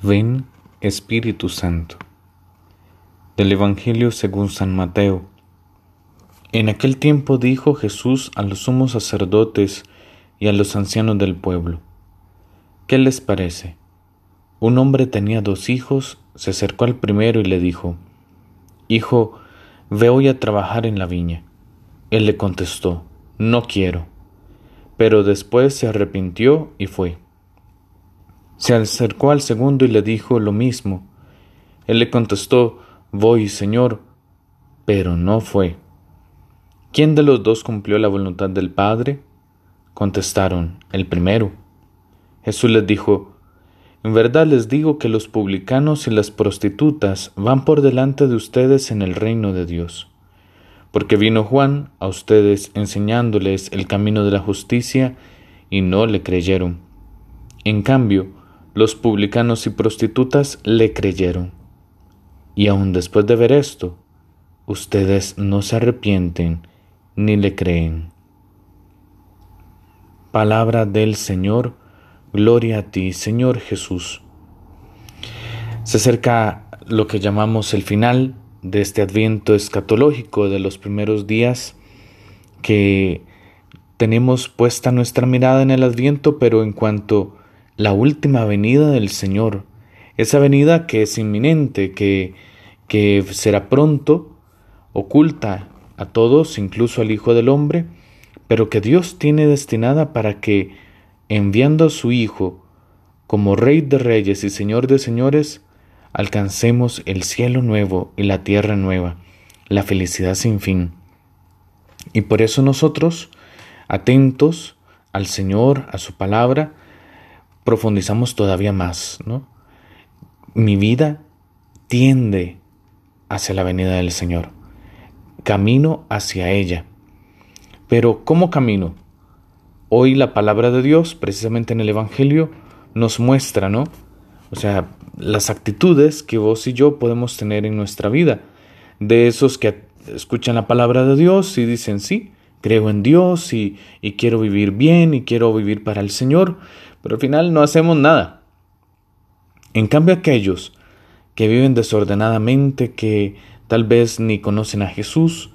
Ven, Espíritu Santo. Del Evangelio según San Mateo. En aquel tiempo dijo Jesús a los sumos sacerdotes y a los ancianos del pueblo, ¿qué les parece? Un hombre tenía dos hijos, se acercó al primero y le dijo, Hijo, ve hoy a trabajar en la viña. Él le contestó, No quiero. Pero después se arrepintió y fue. Se acercó al segundo y le dijo lo mismo. Él le contestó, Voy, Señor, pero no fue. ¿Quién de los dos cumplió la voluntad del Padre? Contestaron, el primero. Jesús les dijo, En verdad les digo que los publicanos y las prostitutas van por delante de ustedes en el reino de Dios. Porque vino Juan a ustedes enseñándoles el camino de la justicia y no le creyeron. En cambio, los publicanos y prostitutas le creyeron. Y aun después de ver esto, ustedes no se arrepienten ni le creen. Palabra del Señor, gloria a ti, Señor Jesús. Se acerca lo que llamamos el final de este adviento escatológico de los primeros días que tenemos puesta nuestra mirada en el adviento, pero en cuanto la última venida del Señor, esa venida que es inminente, que, que será pronto, oculta a todos, incluso al Hijo del Hombre, pero que Dios tiene destinada para que, enviando a su Hijo como Rey de Reyes y Señor de Señores, alcancemos el cielo nuevo y la tierra nueva, la felicidad sin fin. Y por eso nosotros, atentos al Señor, a su palabra, profundizamos todavía más, ¿no? Mi vida tiende hacia la venida del Señor. Camino hacia ella. Pero ¿cómo camino? Hoy la palabra de Dios, precisamente en el Evangelio, nos muestra, ¿no? O sea, las actitudes que vos y yo podemos tener en nuestra vida. De esos que escuchan la palabra de Dios y dicen, sí, creo en Dios y, y quiero vivir bien y quiero vivir para el Señor, pero al final no hacemos nada. En cambio aquellos que viven desordenadamente, que tal vez ni conocen a Jesús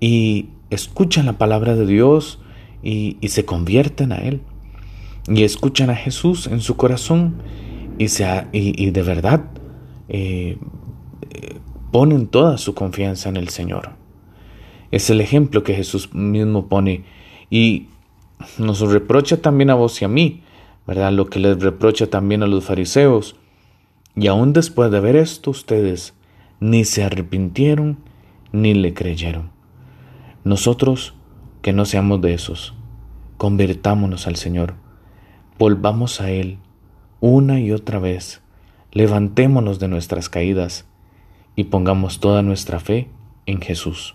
y escuchan la palabra de Dios y, se convierten a Él y escuchan a Jesús en su corazón y, se, y, de verdad eh, ponen toda su confianza en el Señor. Es el ejemplo que Jesús mismo pone y nos reprocha también a vos y a mí ¿verdad? Lo que les reprocha también a los fariseos. Y aún después de ver esto, ustedes ni se arrepintieron ni le creyeron. Nosotros, que no seamos de esos, convirtámonos al Señor, volvamos a Él una y otra vez, levantémonos de nuestras caídas y pongamos toda nuestra fe en Jesús.